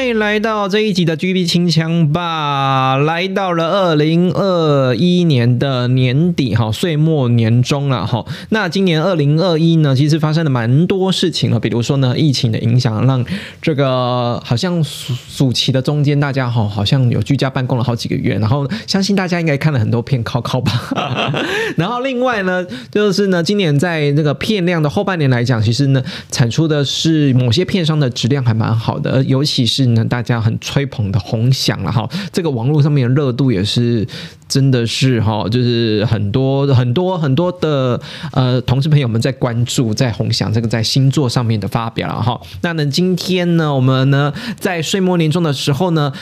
欢迎来到这一集的 GB 清枪吧！来到了二零二一年的年底哈，岁末年终了哈。那今年二零二一呢，其实发生了蛮多事情了，比如说呢，疫情的影响让这个好像暑暑期的中间，大家哈好像有居家办公了好几个月，然后相信大家应该看了很多片考考吧。然后另外呢，就是呢，今年在这个片量的后半年来讲，其实呢，产出的是某些片商的质量还蛮好的，尤其是。呢，大家很吹捧的红响了哈，这个网络上面的热度也是真的是哈，就是很多很多很多的呃同事朋友们在关注在红响这个在星座上面的发表了哈。那呢，今天呢，我们呢在岁末年终的时候呢。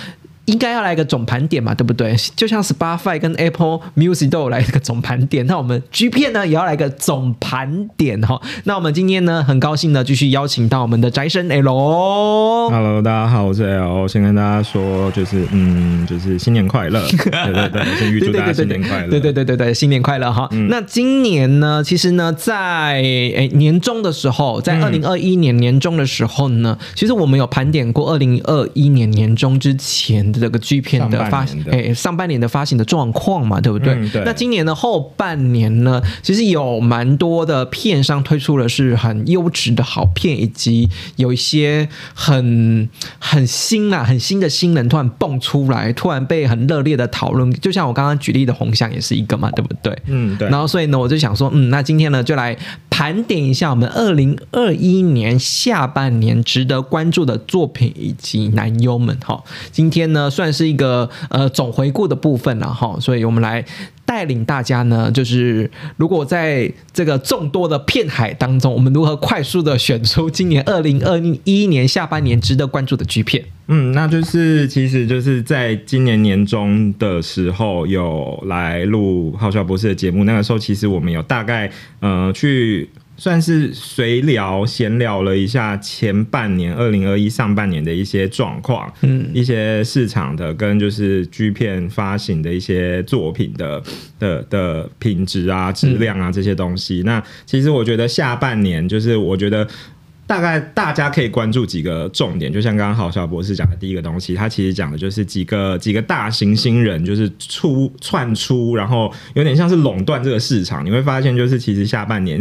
应该要来个总盘点嘛，对不对？就像 Spotify 跟 Apple Music 都有来一个总盘点，那我们 G 片呢也要来个总盘点哈。那我们今天呢很高兴呢继续邀请到我们的宅神 L。Hello，大家好，我是 L。先跟大家说，就是嗯，就是新年快乐，对对对，先预祝大家新年快乐，对对对对对，新年快乐哈。那今年呢，其实呢，在诶年终的时候，在二零二一年年终的时候呢，其实我们有盘点过二零二一年年终之前。这个 G 片的发诶，上半年的发行的状况嘛，对不对？那今年的后半年呢，其实有蛮多的片商推出了是很优质的好片，以及有一些很很新啊、很新的新人突然蹦出来，突然被很热烈的讨论。就像我刚刚举例的红象也是一个嘛，对不对？嗯，对。然后所以呢，我就想说，嗯，那今天呢，就来盘点一下我们二零二一年下半年值得关注的作品以及男优们。哈，今天呢。算是一个呃总回顾的部分了哈，所以我们来带领大家呢，就是如果在这个众多的片海当中，我们如何快速的选出今年二零二一年下半年值得关注的剧片？嗯，那就是其实就是在今年年中的时候有来录浩笑博士的节目，那个时候其实我们有大概呃去。算是随聊闲聊了一下前半年二零二一上半年的一些状况，嗯，一些市场的跟就是剧片发行的一些作品的的的品质啊、质量啊这些东西。那其实我觉得下半年就是我觉得大概大家可以关注几个重点，就像刚刚郝小博士讲的第一个东西，他其实讲的就是几个几个大型新人就是出窜出，然后有点像是垄断这个市场。你会发现就是其实下半年。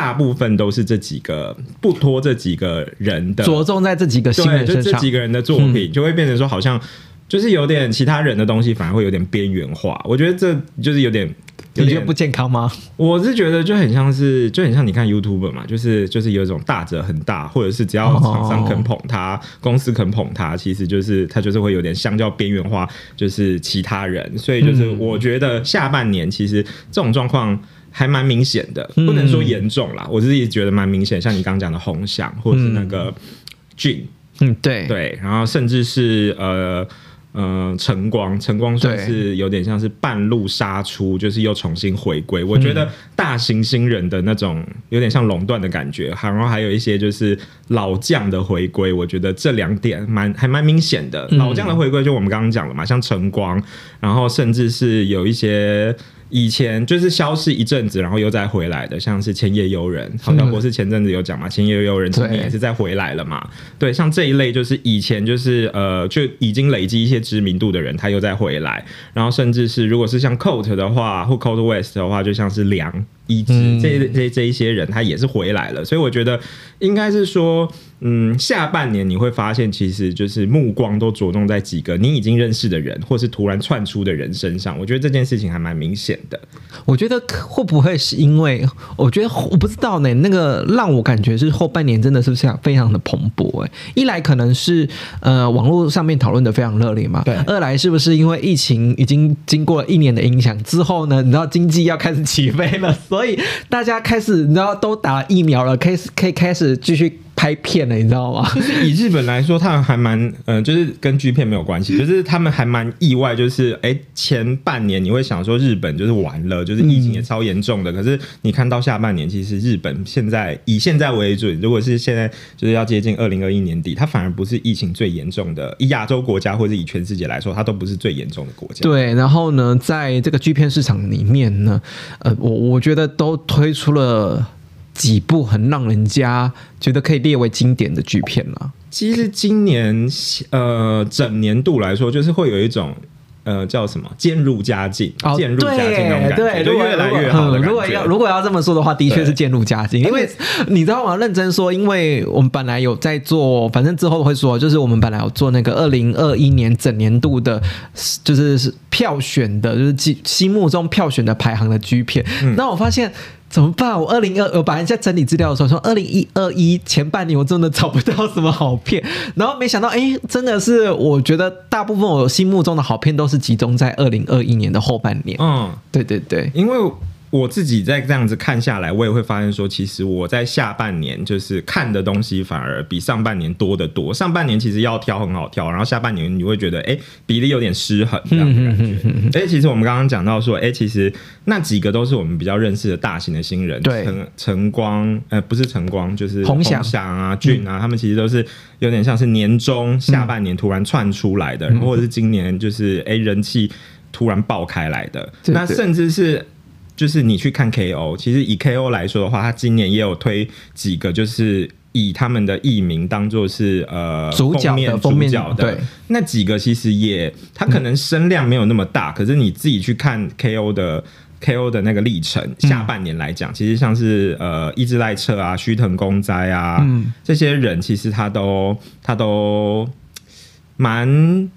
大部分都是这几个不拖这几个人的，着重在这几个新人身上，就这几个人的作品就会变成说，好像就是有点其他人的东西，反而会有点边缘化。我觉得这就是有点有点不健康吗？我是觉得就很像是，就很像你看 YouTube 嘛，就是就是有一种大者很大，或者是只要厂商肯捧他，公司肯捧他，其实就是他就是会有点相较边缘化，就是其他人。所以就是我觉得下半年其实这种状况。还蛮明显的，不能说严重啦，我自己觉得蛮明显。像你刚刚讲的红翔，或者是那个俊，嗯，对对，然后甚至是呃呃晨光，晨光算是有点像是半路杀出，就是又重新回归。我觉得大型新人的那种有点像垄断的感觉，然后还有一些就是老将的回归，我觉得这两点蛮还蛮明显的。老将的回归就我们刚刚讲了嘛，像晨光，然后甚至是有一些。以前就是消失一阵子，然后又再回来的，像是千叶悠人，好像博士前阵子有讲嘛，千叶悠人今年也是再回来了嘛。对，像这一类就是以前就是呃就已经累积一些知名度的人，他又再回来，然后甚至是如果是像 Coat 的话，或 Coat West 的话，就像是梁一之这这这一些人，他也是回来了，所以我觉得应该是说。嗯，下半年你会发现，其实就是目光都着重在几个你已经认识的人，或是突然窜出的人身上。我觉得这件事情还蛮明显的。我觉得会不会是因为？我觉得我不知道呢。那个让我感觉是后半年真的是非常非常的蓬勃。哎，一来可能是呃网络上面讨论的非常热烈嘛。对。二来是不是因为疫情已经经过了一年的影响之后呢？你知道经济要开始起飞了，所所以大家开始你知道都打疫苗了，可以可以开始继续。拍片了，你知道吗？就是以日本来说，他们还蛮，嗯，就是跟剧片没有关系，就是他们还蛮意外，就是哎，前半年你会想说日本就是完了，就是疫情也超严重的，可是你看到下半年，其实日本现在以现在为准，如果是现在就是要接近二零二一年底，它反而不是疫情最严重的，以亚洲国家或者以全世界来说，它都不是最严重的国家。对，然后呢，在这个剧片市场里面呢，呃，我我觉得都推出了。几部很让人家觉得可以列为经典的剧片了。其实今年呃整年度来说，就是会有一种呃叫什么渐入佳境，渐入佳境那种感觉，就越来越好的如果要如果要这么说的话，的确是渐入佳境。因为你知道吗？认真说，因为我们本来有在做，反正之后会说，就是我们本来有做那个二零二一年整年度的，就是票选的，就是心目中票选的排行的剧片。那我发现。怎么办？我二零二，我本来在整理资料的时候说，二零一二一前半年我真的找不到什么好片，然后没想到，哎，真的是，我觉得大部分我心目中的好片都是集中在二零二一年的后半年。嗯，对对对，因为。我自己在这样子看下来，我也会发现说，其实我在下半年就是看的东西反而比上半年多得多。上半年其实要挑很好挑，然后下半年你会觉得，哎，比例有点失衡这样的感觉。哎，其实我们刚刚讲到说，哎，其实那几个都是我们比较认识的大型的新人，对，陈陈光，呃，不是晨光，就是洪翔啊、俊啊，他们其实都是有点像是年终下半年突然窜出来的，或者是今年就是哎人气突然爆开来的，那甚至是。就是你去看 KO，其实以 KO 来说的话，他今年也有推几个，就是以他们的艺名当做是呃主角的主角的。那几个，其实也他可能声量没有那么大，可是你自己去看 KO 的 KO 的那个历程，下半年来讲，其实像是呃伊之赖彻啊、须藤公哉啊这些人，其实他都他都蛮。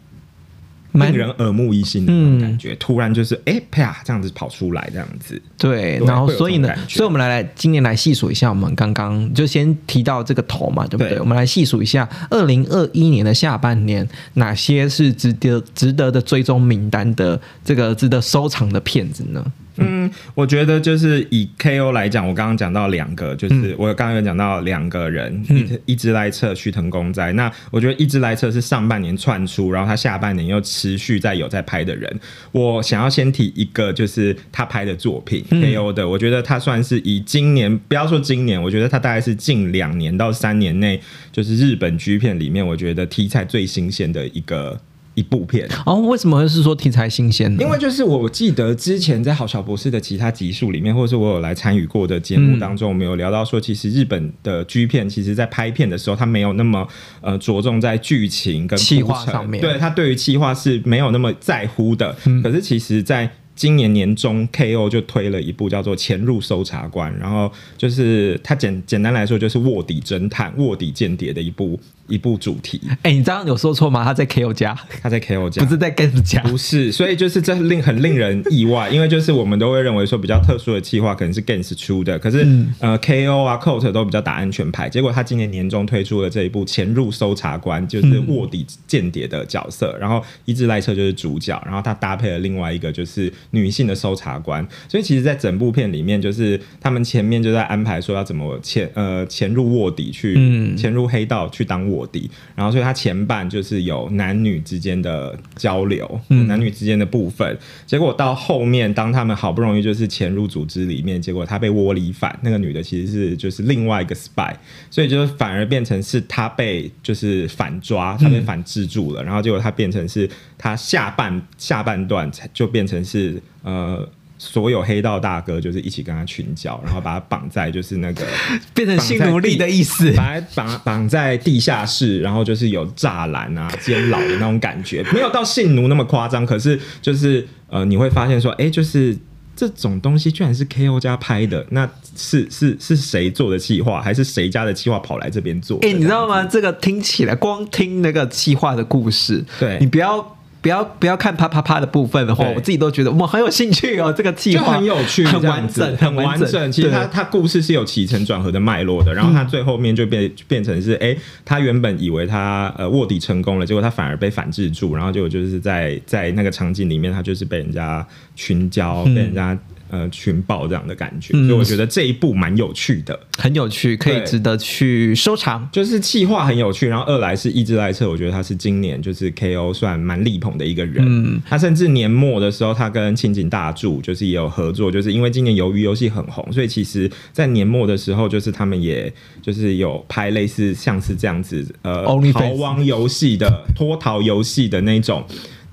令人耳目一新的那种感觉，突然就是哎啪这样子跑出来这样子。对，然后所以呢，所以我们来来今年来细数一下，我们刚刚就先提到这个头嘛，对不对？我们来细数一下二零二一年的下半年哪些是值得值得的追踪名单的这个值得收藏的片子呢？嗯，我觉得就是以 KO 来讲，我刚刚讲到两个，就是我刚刚有讲到两个人，一一直来测须藤公在。那我觉得一直来测是上半年窜出，然后他下半年又持续在有在拍的人。我想要先提一个，就是他拍的作品 KO 的，我觉得他算是以今年不要说今年，我觉得他大概是近两年到三年内，就是日本剧片里面，我觉得题材最新鲜的一个。一部片哦，为什么是说题材新鲜呢？因为就是我记得之前在好小博士的其他集数里面，或者是我有来参与过的节目当中，我们有聊到说，其实日本的剧片，其实在拍片的时候，它没有那么呃着重在剧情跟气化上面，对它对于气化是没有那么在乎的。可是其实，在今年年中，K.O. 就推了一部叫做《潜入搜查官》，然后就是它简简单来说就是卧底侦探、卧底间谍的一部一部主题。哎，你这样有说错吗？他在 K.O. 家，他在 K.O. 家，不是在 Gas 家，不是。所以就是这令很令人意外，因为就是我们都会认为说比较特殊的计划可能是 Gas 出的，可是呃 K.O. 啊 Coat 都比较打安全牌。结果他今年年中推出了这一部《潜入搜查官》，就是卧底间谍的角色，然后一只赖车就是主角，然后他搭配了另外一个就是。女性的搜查官，所以其实，在整部片里面，就是他们前面就在安排说要怎么潜呃潜入卧底去潜入黑道去当卧底，然后所以他前半就是有男女之间的交流，男女之间的部分，结果到后面，当他们好不容易就是潜入组织里面，结果他被窝里反，那个女的其实是就是另外一个 spy，所以就是反而变成是他被就是反抓，他被反制住了，然后结果他变成是他下半下半段才就变成是。呃，所有黑道大哥就是一起跟他群交，然后把他绑在就是那个 变成性奴隶的意思，把他绑绑在地下室，然后就是有栅栏啊、监牢的那种感觉，没有到性奴那么夸张，可是就是呃，你会发现说，哎，就是这种东西居然是 K O 家拍的，那是是是谁做的计划，还是谁家的计划跑来这边做？哎，你知道吗？这个听起来，光听那个企划的故事，对你不要。不要不要看啪啪啪的部分的话，我自己都觉得我很有兴趣哦，这个计划很有趣，很完整，很完整。其实它它故事是有起承转合的脉络的，然后它最后面就变变成是，哎，他原本以为他呃卧底成功了，结果他反而被反制住，然后结果就是在在那个场景里面，他就是被人家群交，被人家。呃群爆这样的感觉，嗯。所以我觉得这一部蛮有趣的，很有趣，可以值得去收藏。就是气化很有趣，然后二来是意志赖彻，我觉得他是今年就是 KO 算蛮力捧的一个人，嗯。他甚至年末的时候，他跟青井大柱就是也有合作，就是因为今年鱿鱼游戏很红，所以其实在年末的时候，就是他们也就是有拍类似像是这样子呃逃亡游戏的脱逃游戏的那种。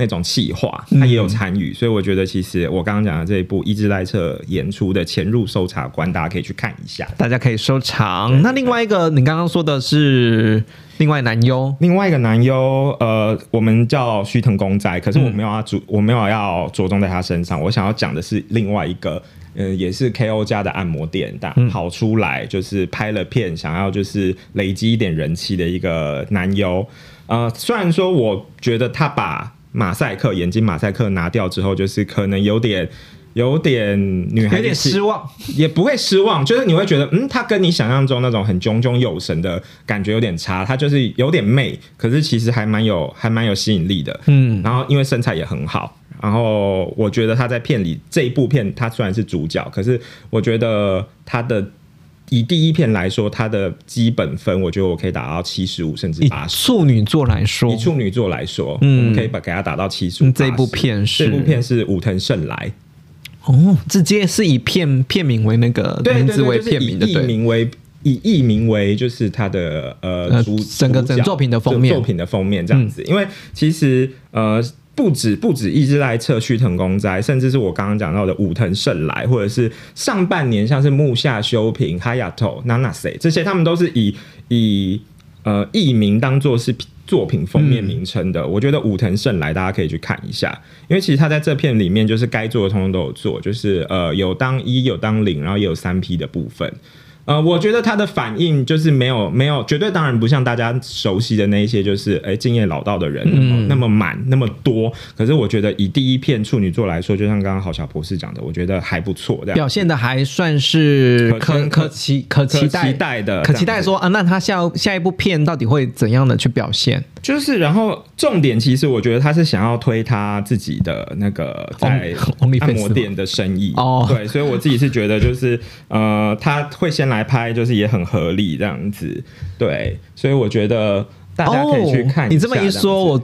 那种企划，他也有参与，所以我觉得其实我刚刚讲的这一部一之赖彻演出的《潜入搜查官》，大家可以去看一下。大家可以收藏。那另外一个，你刚刚说的是另外男优，另外一个男优，呃，我们叫须藤公仔，可是我没有要主，我没有要着重在他身上。我想要讲的是另外一个，呃，也是 KO 家的按摩店，但跑出来就是拍了片，想要就是累积一点人气的一个男优。呃，虽然说我觉得他把马赛克眼睛马赛克拿掉之后，就是可能有点。有点女孩子有点失望。也不会失望，就是你会觉得，嗯，她跟你想象中那种很炯炯有神的感觉有点差，她就是有点媚，可是其实还蛮有还蛮有吸引力的，嗯，然后因为身材也很好，然后我觉得他在片里这一部片他虽然是主角，可是我觉得他的以第一片来说，它的基本分我觉得我可以打到七十五甚至以八十。处女座来说以，处女座来说，嗯我们可以把给它打到七十五。嗯这部片是这部片是武藤胜来，哦，直接是以片片名为那个名字为片名的，对。艺名为以艺名为就是他的呃整个整个作品的封面嗯作品的封面这样子。因为其实呃不止不止一直来测、须藤公哉，甚至是我刚刚讲到的武藤胜来，或者是上半年像是木下修平、哈亚头、娜娜谁这些，他们都是以以呃艺名当做是作品封面名称的。我觉得武藤胜来大家可以去看一下，因为其实他在这片里面就是该做的通通都有做，就是呃有当一有当零，然后也有三 P 的部分。呃，我觉得他的反应就是没有没有绝对，当然不像大家熟悉的那一些，就是哎经验老道的人那么、那么满那么多。可是我觉得以第一片处女座来说，就像刚刚郝小博士讲的，我觉得还不错，表现的还算是可可圈可可期可期待的，可期待说啊，那他下下一部片到底会怎样的去表现？就是，然后重点其实我觉得他是想要推他自己的那个在按摩店的生意哦对，所以我自己是觉得就是呃，他会先来拍，就是也很合理这样子，对，所以我觉得大家可以去看哦。你这么一说，我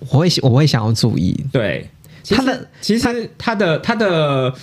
我会我会想要注意。对，其实他的其实他的他的他的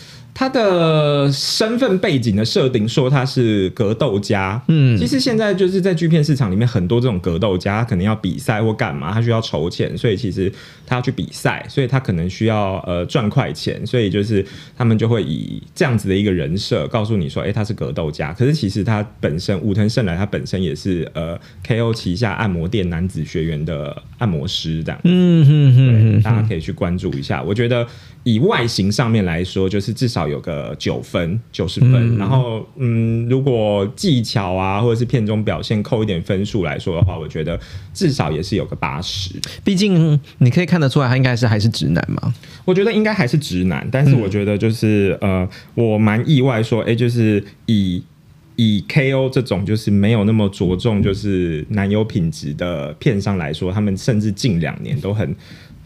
身份背景的设定说他是格斗家，嗯其实现在就是在剧片市场里面很多这种格斗家，他可能要比赛或干嘛，他需要筹钱，所以其实他要去比赛，所以他可能需要呃赚快钱，所以就是他们就会以这样子的一个人设告诉你说，哎、他是格斗家，可是其实他本身武藤胜来他本身也是呃 KO 旗下按摩店男子学员的按摩师这样。嗯哼哼大家可以去关注一下。我觉得以外形上面来说，就是至少有个九分、九十分。然后，嗯，如果技巧啊，或者是片中表现扣一点分数来说的话，我觉得至少也是有个八十。毕竟你可以看得出来，他应该是还是直男嘛。我觉得应该还是直男，但是我觉得就是、呃，我蛮意外说，哎、就是以。以 KO 这种就是没有那么着重就是男优品质的片商来说，他们甚至近两年都很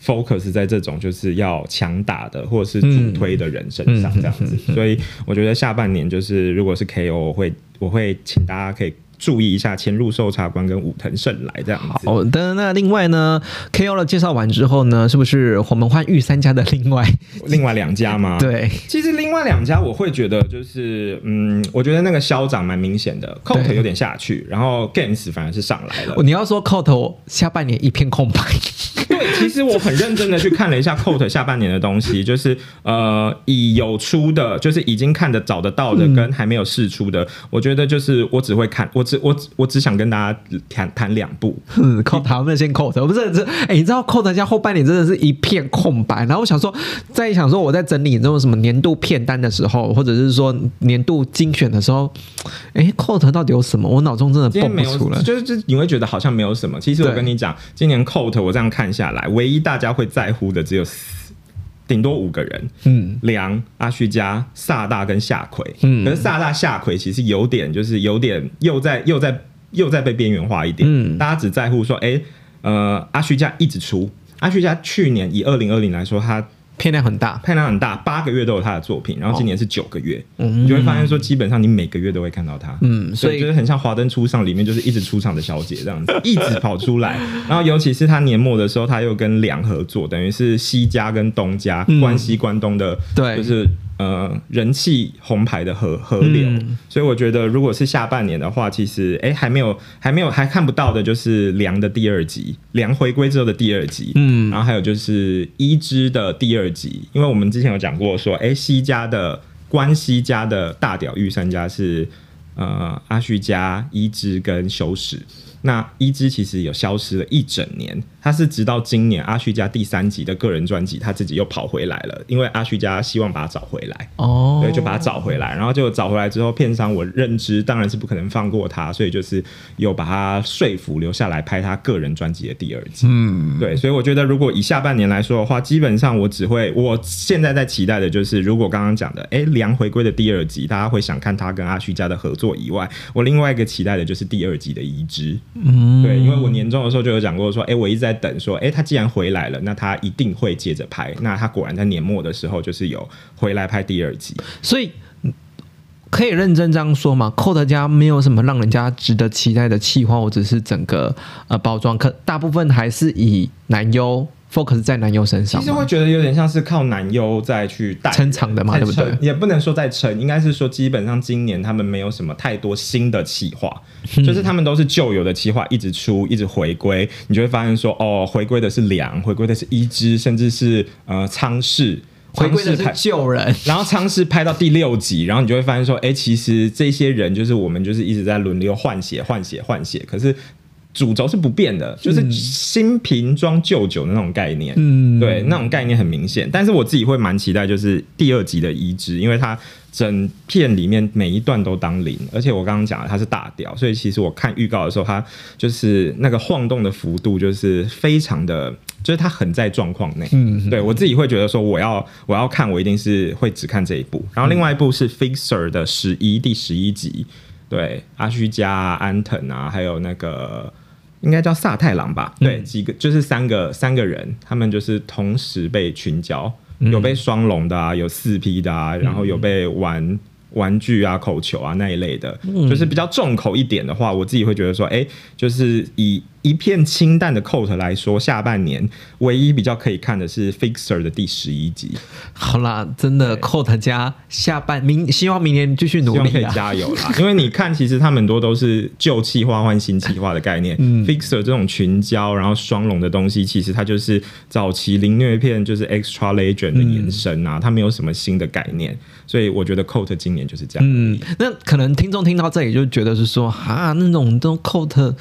focus 在这种就是要强打的或者是主推的人身上这样子，所以我觉得下半年就是如果是 KO，我会我会请大家可以注意一下前入搜查官跟武藤胜来这样子。好的，那另外呢，KO 的介绍完之后呢，是不是我们换御三家的另外？另外两家吗？对，其实另外两家我会觉得就是，嗯，我觉得那个消长蛮明显的，Coat 有点下去，然后 Games 反而是上来了。你要说 Coat 下半年一片空白，对，其实我很认真的去看了一下 Coat 下半年的东西，就是呃，以有出的，就是已经看得找得到的，跟还没有试出的，我觉得就是我只会看，我只我只我只想跟大家谈谈两部，嗯，Coat 他们先 Coat，不是这哎、你知道 Coat 家后半年真的是一片空白。然后我想说，在想说我在整理这种什么年度片单的时候，或者是说年度精选的时候，哎、a t 到底有什么？我脑中真的蹦不出来，。就是就你会觉得好像没有什么。其实我跟你讲，今年 Coat 我这样看下来，唯一大家会在乎的只有四顶多五个人，嗯，梁、阿旭加、萨大跟夏葵。嗯可是萨大、夏葵其实有点就是有点又在又在又在被边缘化一点。嗯大家只在乎说，哎、呃，阿旭加一直出，阿旭加去年以二零二零来说，他片量很大，片量很大，八个月都有他的作品，然后今年是九个月，你就会发现说，基本上你每个月都会看到他，嗯所以就是很像华灯初上里面就是一直出场的小姐这样子，一直跑出来。然后尤其是他年末的时候，他又跟梁合作，等于是西家跟东家、嗯。关西关东的，对。就是呃人气红牌的河河流。嗯所以我觉得，如果是下半年的话，其实哎还没有还没有还看不到的，就是梁的第二集，梁回归之后的第二集，嗯然后还有就是一之的第二集，因为我们之前有讲过说，哎西家的关西家的大屌御三家是呃阿旭家、一之跟修史。那一之其实有消失了一整年，他是直到今年阿旭家第三集的个人专辑，他自己又跑回来了，因为阿旭家希望把他找回来，哦，对，就把他找回来，然后就找回来之后，片商我认知当然是不可能放过他，所以就是有把他说服留下来拍他个人专辑的第二集。嗯，对，所以我觉得如果以下半年来说的话，基本上我只会，我现在在期待的就是，如果刚刚讲的，哎，梁回归的第二集，大家会想看他跟阿旭家的合作以外，我另外一个期待的就是第二集的移植。嗯，对，因为我年终的时候就有讲过说，哎，我一直在等说，哎，他既然回来了，那他一定会接着拍。那他果然在年末的时候就是有回来拍第二集。所以可以认真这样说吗？Code 家没有什么让人家值得期待的企划，或者是整个呃包装，可大部分还是以男优 focus 在男优身上。其实会觉得有点像是靠男优再去带撑场的嘛对不对？也不能说在撑，应该是说基本上今年他们没有什么太多新的企划，嗯。就是他们都是旧有的企划一直出，一直回归，你就会发现说哦，回归的是梁，回归的是一之，甚至是呃仓氏，回归的是救人，然后仓氏拍到第六集，然后你就会发现说，哎，其实这些人就是我们就是一直在轮流换血、换血、换血，可是主轴是不变的，就是新瓶装旧酒的那种概念。嗯，对，那种概念很明显。但是我自己会蛮期待，就是第二集的移植，因为它整片里面每一段都当零，而且我刚刚讲了它是大调，所以其实我看预告的时候，它就是那个晃动的幅度就是非常的，就是它很在状况内。嗯对我自己会觉得说，我要我要看，我一定是会只看这一部。然后另外一部是 Fixer 的十一第十一集，对阿虚加、啊、安藤啊，还有那个。应该叫萨太郎吧？对，几个就是三个三个人，他们就是同时被群交，有被双龙的啊，有四批的啊，然后有被玩玩具啊、口球啊那一类的，就是比较重口一点的话，我自己会觉得说，哎、就是以一片清淡的 coat 来说，下半年唯一比较可以看的是 Fixer 的第十一集，好啦，真的 Code 家下半明，希望明年继续努希望可以力啊。加油啦！因为你看，其实他们很多都是旧气化换新气化的概念。Fixer 这种群交然后双龙的东西，其实它就是早期凌虐片就是 Extra Legend 的延伸啊，它没有什么新的概念，所以我觉得 Coat 今年就是这样。嗯，那可能听众听到这里就觉得是说，哈，那种都 Code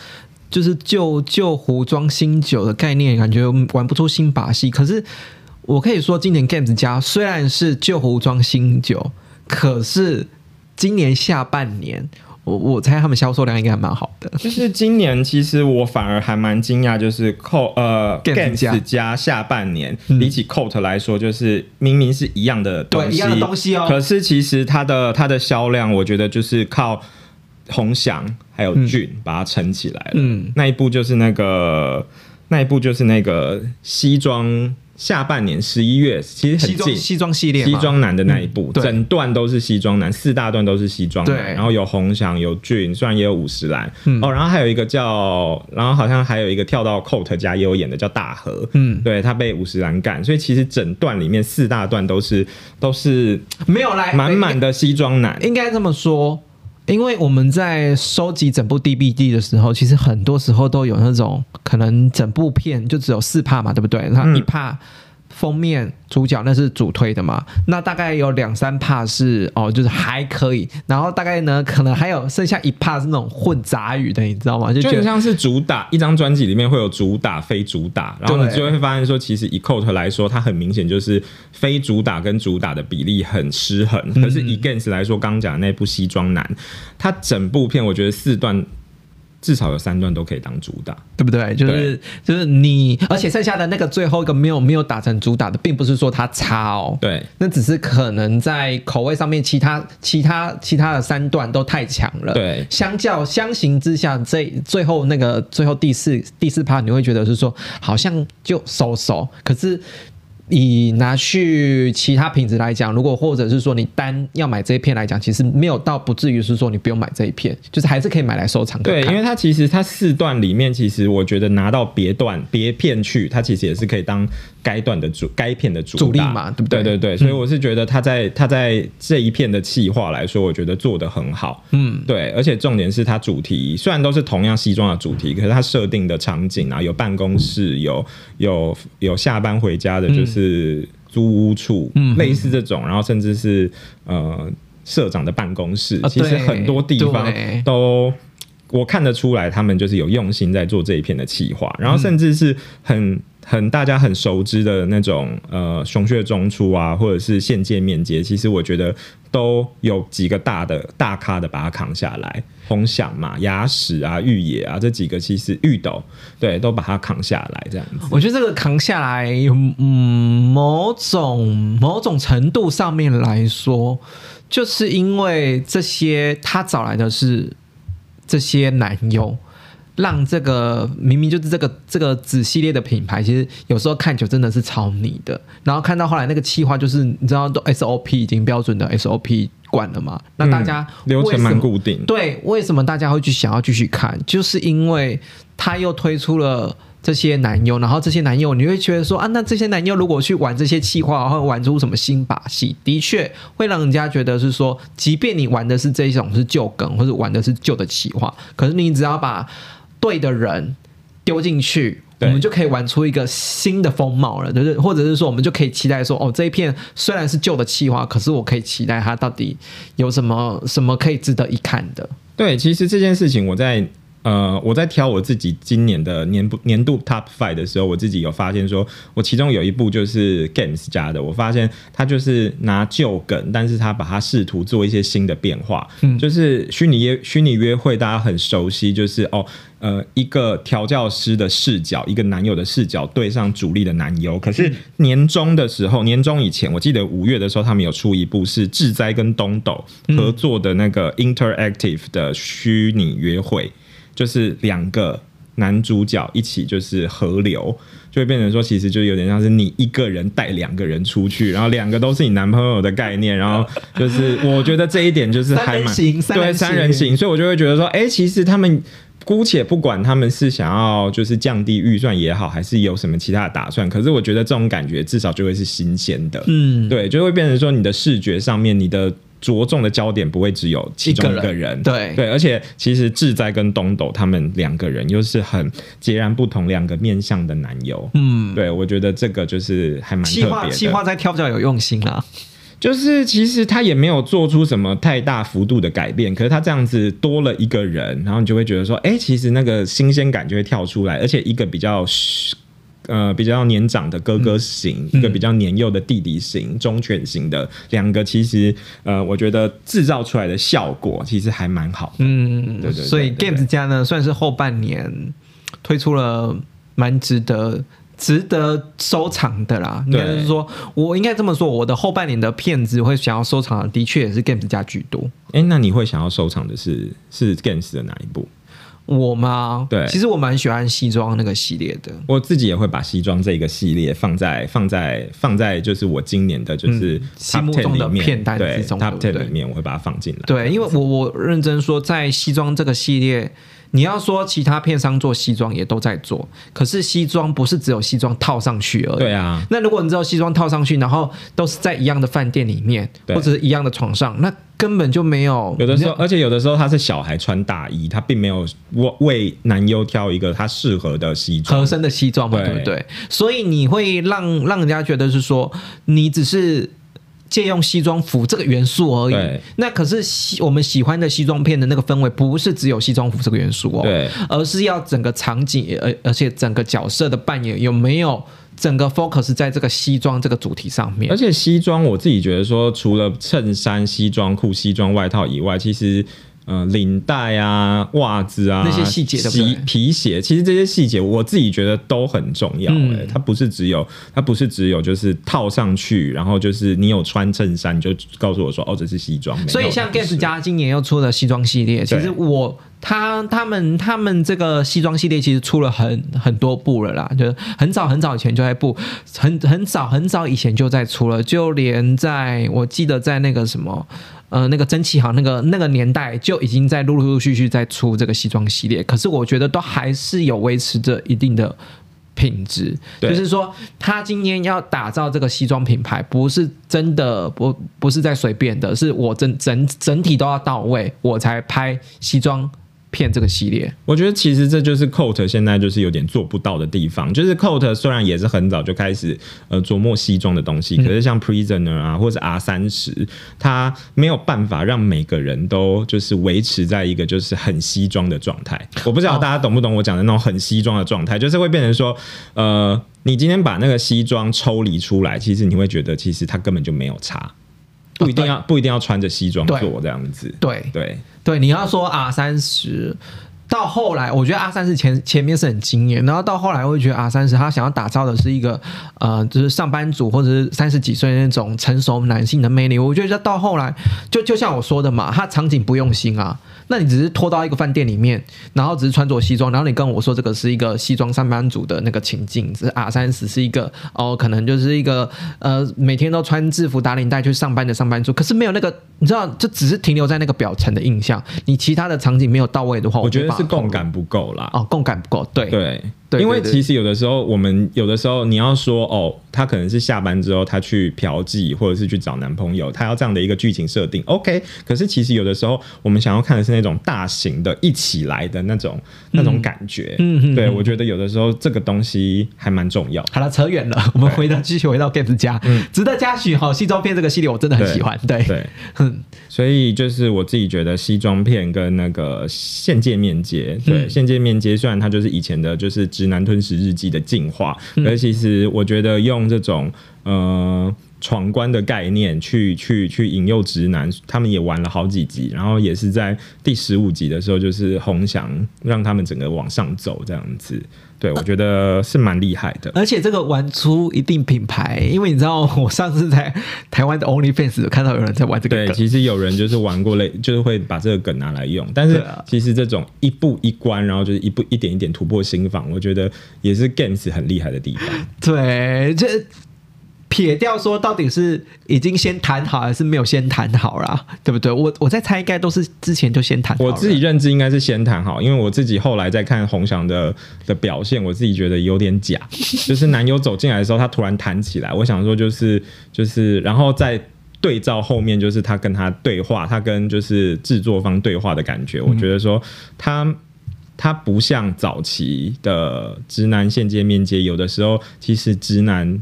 就是旧旧壶装新酒的概念，感觉玩不出新把戏。可是我可以说，今年 Games 家虽然是旧壶装新酒，可是今年下半年，我我猜他们销售量应该还蛮好的。就是今年，其实我反而还蛮惊讶，就是扣呃 Games 加加下半年、比起 Coat 来说，就是明明是一样的东西，对一样的东西哦可是其实它的它的销量，我觉得就是靠红翔还有俊把它撑起来了。嗯。那一部就是那个那一部就是那个西装下半年十一月，其实西很近。装西装系列，西装男的那一部，嗯整段都是西装男，四大段都是西装男，然后有红翔，有俊，虽然也有五十岚、嗯。哦，然后还有一个叫，然后好像还有一个跳到 Coat 家也有演的叫大和，嗯。对他被五十岚干，所以其实整段里面四大段都是都是没有来满满的西装男，应该这么说，因为我们在收集整部 DVD 的时候，其实很多时候都有那种可能整部片就只有四帕嘛，对不对？它嗯一帕封面主角那是主推的嘛，那大概有两三帕是哦，就是还可以，然后大概呢可能还有剩下一帕是那种混杂语的，你知道吗？就觉得就像是主打一张专辑里面会有主打、非主打，然后你就会发现说，其实以 Coat 来说，它很明显就是非主打跟主打的比例很失衡。可是以 Gans 来说，刚刚讲的那部西装男，它整部片我觉得四段至少有三段都可以当主打。对不对？就是就是你，而且剩下的那个最后一个没有没有打成主打的，并不是说它差哦，对，那只是可能在口味上面，其他其他其他的三段都太强了。对相较相形之下，这最后那个最后第四第四趴，你会觉得是说好像就收手，可是以拿去其他品质来讲，如果或者是说你单要买这一片来讲，其实没有到不至于是说你不用买这一片，就是还是可以买来收藏。对，因为它其实它四段里面，其实我觉得拿到别段别片去，它其实也是可以当该段的主该片的主主力嘛，对不对？对对对，所以我是觉得它在它在这一片的企划来说，我觉得做的很好。嗯，对，而且重点是它主题虽然都是同样西装的主题，可是它设定的场景啊，有办公室，有有有下班回家的，就是。是租屋处，类似这种，然后甚至是呃社长的办公室，其实很多地方都我看得出来，他们就是有用心在做这一片的企划，然后甚至是很。很大家很熟知的那种呃熊血中出啊，或者是现界面接，其实我觉得都有几个大的大咖的把它扛下来，红响嘛、牙齿啊、玉野啊这几个其实玉斗对都把它扛下来这样子。我觉得这个扛下来，嗯，某种某种程度上面来说，就是因为这些他找来的是这些男优。让这个明明就是这个这个子系列的品牌，其实有时候看久真的是超你的。然后看到后来那个企划，就是你知道都 SOP 已经标准的 SOP 管了嘛？那大家流程蛮固定。对，为什么大家会去想要继续看？就是因为他又推出了这些男优，然后这些男优你会觉得说啊，那这些男优如果去玩这些企划，会玩出什么新把戏？的确会让人家觉得是说，即便你玩的是这种是旧梗，或者玩的是旧的企划，可是你只要把对的人丢进去，我们就可以玩出一个新的风貌了，就是或者是说，我们就可以期待说，哦，这一片虽然是旧的企划，可是我可以期待它到底有什么什么可以值得一看的。对，其实这件事情我在。呃，我在挑我自己今年的年部年度 Top Five 的时候，我自己有发现，说我其中有一部就是 Games 家的，我发现他就是拿旧梗，但是他把它试图做一些新的变化，嗯，就是虚拟约虚拟约会，大家很熟悉，就是哦，呃，一个调教师的视角，一个男友的视角对上主力的男优，可是年终的时候，年终以前，我记得五月的时候，他们有出一部是志哉跟东斗合作的那个 Interactive 的虚拟约会。就是两个男主角一起就是合流，就会变成说，其实就有点像是你一个人带两个人出去，然后两个都是你男朋友的概念，然后就是我觉得这一点就是 还蛮对三人行，所以我就会觉得说，哎，其实他们姑且不管他们是想要就是降低预算也好，还是有什么其他的打算，可是我觉得这种感觉至少就会是新鲜的，嗯，对，就会变成说你的视觉上面你的。着重的焦点不会只有其中一个人，对对，而且其实志在跟东斗他们两个人又是很截然不同两个面向的男友，嗯，对我觉得这个就是还蛮特别的。计划在挑较有用心啊，就是其实他也没有做出什么太大幅度的改变，可是他这样子多了一个人，然后你就会觉得说，哎，其实那个新鲜感就会跳出来，而且一个比较。呃，比较年长的哥哥型，一个比较年幼的弟弟型，忠犬型的两个，其实呃，我觉得制造出来的效果其实还蛮好。嗯，对对。所以 Games 家呢，算是后半年推出了蛮值得、值得收藏的啦。应该是说，我应该这么说，我的后半年的片子会想要收藏的，的确也是 Games 家居多。哎，那你会想要收藏的是是 Games 的哪一部？我吗？对，其实我蛮喜欢西装那个系列的。我自己也会把西装这个系列放在放在放在就是我今年的就是心目中的片单之中，Top Ten 里面我会把它放进来。对，因为我我认真说，在西装这个系列。你要说其他片商做西装也都在做，可是西装不是只有西装套上去而已。对啊，那如果你知道西装套上去，然后都是在一样的饭店里面，或者是一样的床上，那根本就没有。有的时候，而且有的时候他是小孩穿大衣，他并没有为为男优挑一个他适合的西装合身的西装嘛，对不对？所以你会让让人家觉得是说你只是。借用西装服这个元素而已，那可是西我们喜欢的西装片的那个氛围，不是只有西装服这个元素哦，对，而是要整个场景，而而且整个角色的扮演有没有整个 focus 在这个西装这个主题上面？而且西装我自己觉得说，除了衬衫、西装裤、西装外套以外，其实。呃，领带啊，袜子啊，那些细节的皮皮鞋，其实这些细节我自己觉得都很重要。哎，它不是只有，它不是只有就是套上去，然后就是你有穿衬衫，你就告诉我说，哦，这是西装。所以像 Guess 家今年又出了西装系列，其实我他他们他们这个西装系列其实出了很很多部了啦，就是很早很早以前就在布，很很早很早以前就在出了，就连在我记得在那个什么呃那个蒸汽行那个那个年代就已经在陆陆续续在出这个西装系列，可是我觉得都还是有维持着一定的。品质就是说，他今天要打造这个西装品牌，不是真的不不是在随便的，是我整整整体都要到位，我才拍西装。骗这个系列，我觉得其实这就是 Coat 现在就是有点做不到的地方。就是 Coat 虽然也是很早就开始呃琢磨西装的东西，可是像 Prisoner 啊，或者 R 三十，它没有办法让每个人都就是维持在一个就是很西装的状态。我不知道大家懂不懂我讲的那种很西装的状态，就是会变成说，呃，你今天把那个西装抽离出来，其实你会觉得其实它根本就没有差。不一定要不一定要穿着西装做这样子，对。对。对，你要说啊三十，到后来我觉得阿三十前前面是很惊艳，然后到后来我会觉得阿三十他想要打造的是一个呃，就是上班族或者是三十几岁那种成熟男性的魅力。我觉得到后来就就像我说的嘛，他场景不用心啊。那你只是拖到一个饭店里面，然后只是穿着西装，然后你跟我说这个是一个西装上班族的那个情境，是阿三十是一个哦，可能就是一个呃每天都穿制服打领带去上班的上班族，可是没有那个你知道，就只是停留在那个表层的印象，你其他的场景没有到位的话，我觉得是共感不够啦。哦，共感不够，对对。因为其实有的时候，我们有的时候你要说哦，她可能是下班之后她去嫖妓，或者是去找男朋友，她要这样的一个剧情设定，OK。可是其实有的时候，我们想要看的是那种大型的一起来的那种那种感觉。嗯嗯。对，我觉得有的时候这个东西还蛮重要。好了，扯远了，我们回到继续回到 Games 家，值得嘉许哈。西装片这个系列我真的很喜欢。对对。嗯。所以就是我自己觉得西装片跟那个线界面接，对线界面接，虽然它就是以前的，就是直男吞食日记的进化，而其实我觉得用这种呃闯关的概念去去去引诱直男，他们也玩了好几集，然后也是在第十五集的时候，就是红翔让他们整个往上走这样子。对，我觉得是蛮厉害的，而且这个玩出一定品牌，因为你知道，我上次在台湾的 OnlyFans 看到有人在玩这个。对，其实有人就是玩过类，就是会把这个梗拿来用。但是其实这种一步一关，然后就是一步一点一点突破心房，我觉得也是 Games 很厉害的地方。对，这。撇掉说到底是已经先谈好还是没有先谈好啦，对不对？我我在猜，应该都是之前就先谈。我自己认知应该是先谈好，因为我自己后来在看洪翔的的表现，我自己觉得有点假。就是男友走进来的时候，他突然弹起来，我想说就是就是，然后再对照后面，就是他跟他对话，他跟就是制作方对话的感觉，我觉得说他他不像早期的直男现接面接，有的时候其实直男。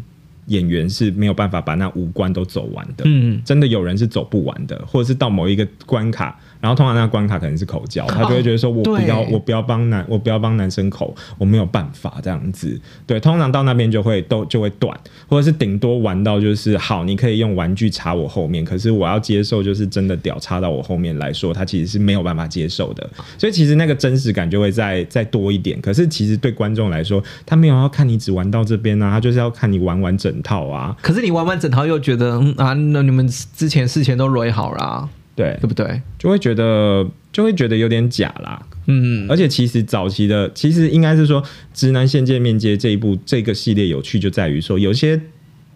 演员是没有办法把那五关都走完的，嗯，真的有人是走不完的，或者是到某一个关卡。然后通常那个关卡可能是口交，他就会觉得说我不要我不要帮男我不要帮男生口，我没有办法这样子。对，通常到那边就会都就会断，或者是顶多玩到就是好，你可以用玩具插我后面，可是我要接受就是真的屌插到我后面来说，他其实是没有办法接受的。所以其实那个真实感就会再再多一点。可是其实对观众来说，他没有要看你只玩到这边啊，他就是要看你玩完整套啊。可是你玩完整套又觉得嗯啊，那你们之前事前都捋好了。对，对不对？就会觉得，就会觉得有点假啦。嗯，而且其实早期的，其实应该是说，直男线界面接这一部这个系列有趣就在于说，有些。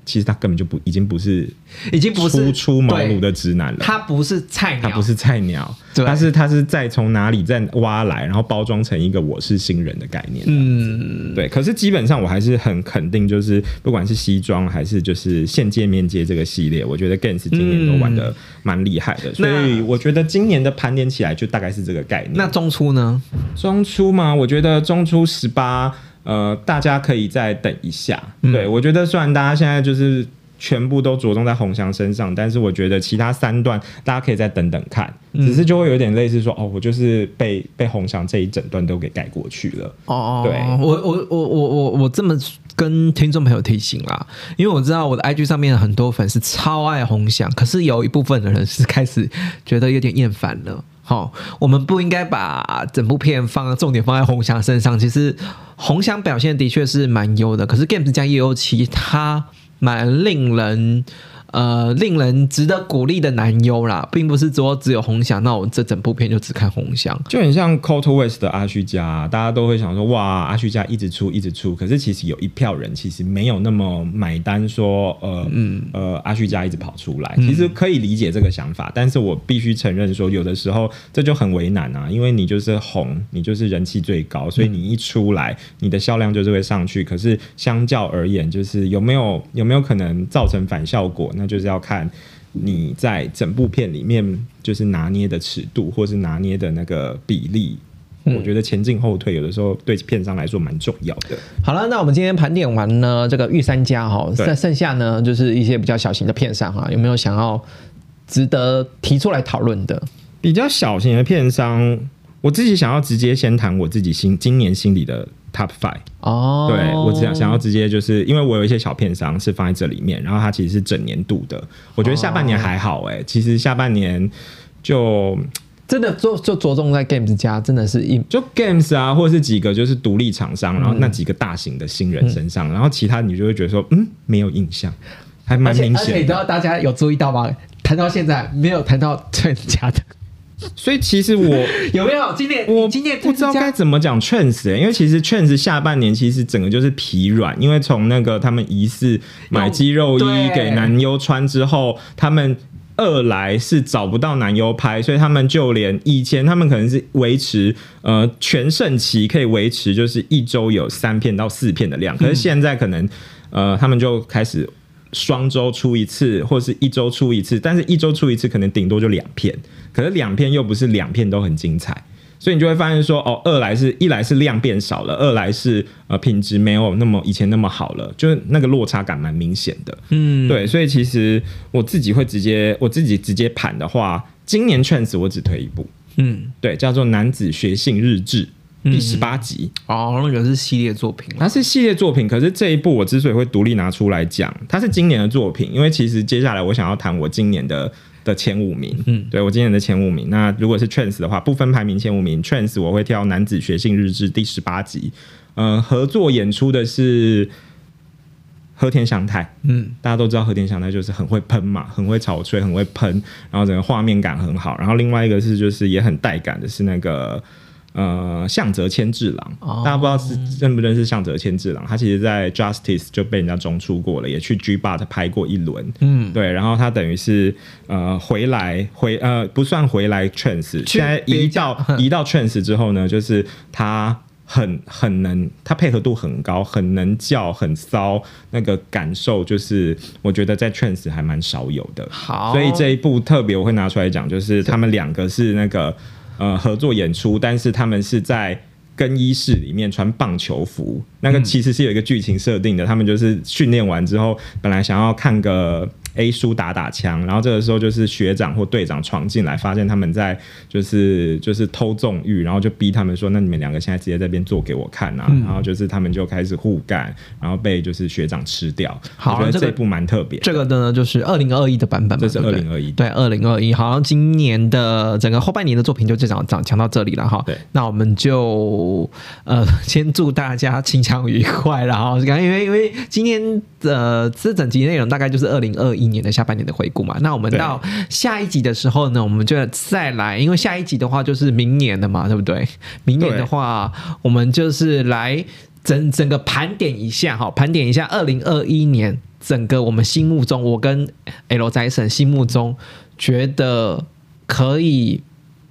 其实他根本就不，已经不是，已经不是初出茅庐的直男了。他不是菜鸟，他不是菜鸟，他是他是再从哪里再挖来，然后包装成一个我是新人的概念。嗯，对。可是基本上我还是很肯定，就是不管是西装还是就是现界面接这个系列，我觉得 Gans 今年都玩的蛮厉害的。所以我觉得今年的盘点起来就大概是这个概念。那中出呢？中出嘛？我觉得中出十八。呃，大家可以再等一下。对我觉得，虽然大家现在就是全部都着重在红翔身上，但是我觉得其他三段大家可以再等等看。只是就会有点类似说，哦，我就是被被红翔这一整段都给盖过去了。哦，对我我我我我我这么跟听众朋友提醒啦，因为我知道我的 IG 上面很多粉丝超爱红翔，可是有一部分的人是开始觉得有点厌烦了。好，我们不应该把整部片放重点放在红霞身上。其实红霞表现的确是蛮优的，可是 Games 加叶欧奇他蛮令人呃令人值得鼓励的男优啦，并不是说只有红翔，那我这整部片就只看红翔。就很像 c o t West 的阿虚家，大家都会想说哇，阿虚家一直出一直出，可是其实有一票人其实没有那么买单，说呃嗯。呃阿虚家一直跑出来，其实可以理解这个想法，但是我必须承认说，有的时候这就很为难啊，因为你就是红，你就是人气最高，所以你一出来，你的销量就是会上去，可是相较而言，就是有没有有没有可能造成反效果，那就是要看。你在整部片里面就是拿捏的尺度，或是拿捏的那个比例，我觉得前进后退有的时候对片商来说蛮重要的。好了，那我们今天盘点完呢这个御三家哈，剩剩下呢就是一些比较小型的片商哈，有没有想要值得提出来讨论的？比较小型的片商，我自己想要直接先谈我自己心今年心里的。Top five 哦，对我只想想要直接就是因为我有一些小片商是放在这里面，然后它其实是整年度的，我觉得下半年还好哎，其实下半年就真的就就着重在 Games 家，真的是一就 Games 啊，或者是几个就是独立厂商，然后那几个大型的新人身上，然后其他你就会觉得说嗯没有印象，还蛮明显。而且你知道大家有注意到吗？谈到现在没有谈到 专家的。所以其实我 有没有？今年我今年不知道该怎么讲 trends 因为其实 trends 下半年其实整个就是疲软，因为从那个他们疑似买肌肉衣给男优穿之后，他们二来是找不到男优拍，所以他们就连以前他们可能是维持呃全盛期可以维持就是一周有三片到四片的量，可是现在可能呃他们就开始双周出一次，或者是一周出一次，但是一周出一次可能顶多就两片。可是两片又不是两片都很精彩，所以你就会发现说，哦，二来是一来是量变少了，二来是呃品质没有那么以前那么好了，就是那个落差感蛮明显的。嗯，对，所以其实我自己会直接我自己直接盘的话，今年劝子我只推一部，嗯，对，叫做《男子学性日志》第十八集。哦，那个是系列作品，它是系列作品。可是这一部我之所以会独立拿出来讲，它是今年的作品，因为其实接下来我想要谈我今年的。的前五名，嗯，对我今年的前五名。那如果是 trance 的话，不分排名前五名，trance 我会挑《男子学性日志》第十八集。呃，合作演出的是和田祥太，嗯，大家都知道和田祥太就是很会喷嘛，很会草吹，很会喷，然后整个画面感很好。然后另外一个是就是也很带感的是那个。呃，向泽千治郎，大家不知道是认不认识向泽千治郎？他其实，在 Justice 就被人家中出过了，也去 G b a t 拍过一轮。嗯，对，然后他等于是呃回来回呃不算回来 Trans，现在移到 移到 Trans 之后呢，就是他很很能，他配合度很高，很能叫，很骚，那个感受就是我觉得在 Trans 还蛮少有的。好，所以这一部特别我会拿出来讲，就是他们两个是那个。呃，合作演出，但是他们是在更衣室里面穿棒球服，那个其实是有一个剧情设定的。他们就是训练完之后，本来想要看个。A 叔打打枪，然后这个时候就是学长或队长闯进来，发现他们在就是就是偷纵欲，然后就逼他们说：“那你们两个现在直接在边做给我看啊！”然后就是他们就开始互干，然后被就是学长吃掉。我觉得这部蛮特别。这个的呢，就是二零二一的版本，这是二零二一，对，二零二一。好像今年的整个后半年的作品就这讲讲讲到这里了哈。对，那我们就呃先祝大家清腔愉快了哈。因为因为今天的这整集内容大概就是二零二一。年的下半年的回顾嘛，那我们到下一集的时候呢，我们就再来，因为下一集的话就是明年的嘛，对不对？明年的话，我们就是来整整个盘点一下哈，盘点一下二零二一年整个我们心目中，我跟 L 仔神心目中觉得可以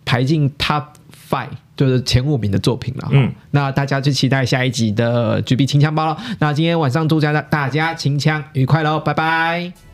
排进 Top Five，就是前五名的作品了。嗯，那大家就期待下一集的 GB 清枪包了。那今天晚上祝大家大家清枪愉快喽，拜拜。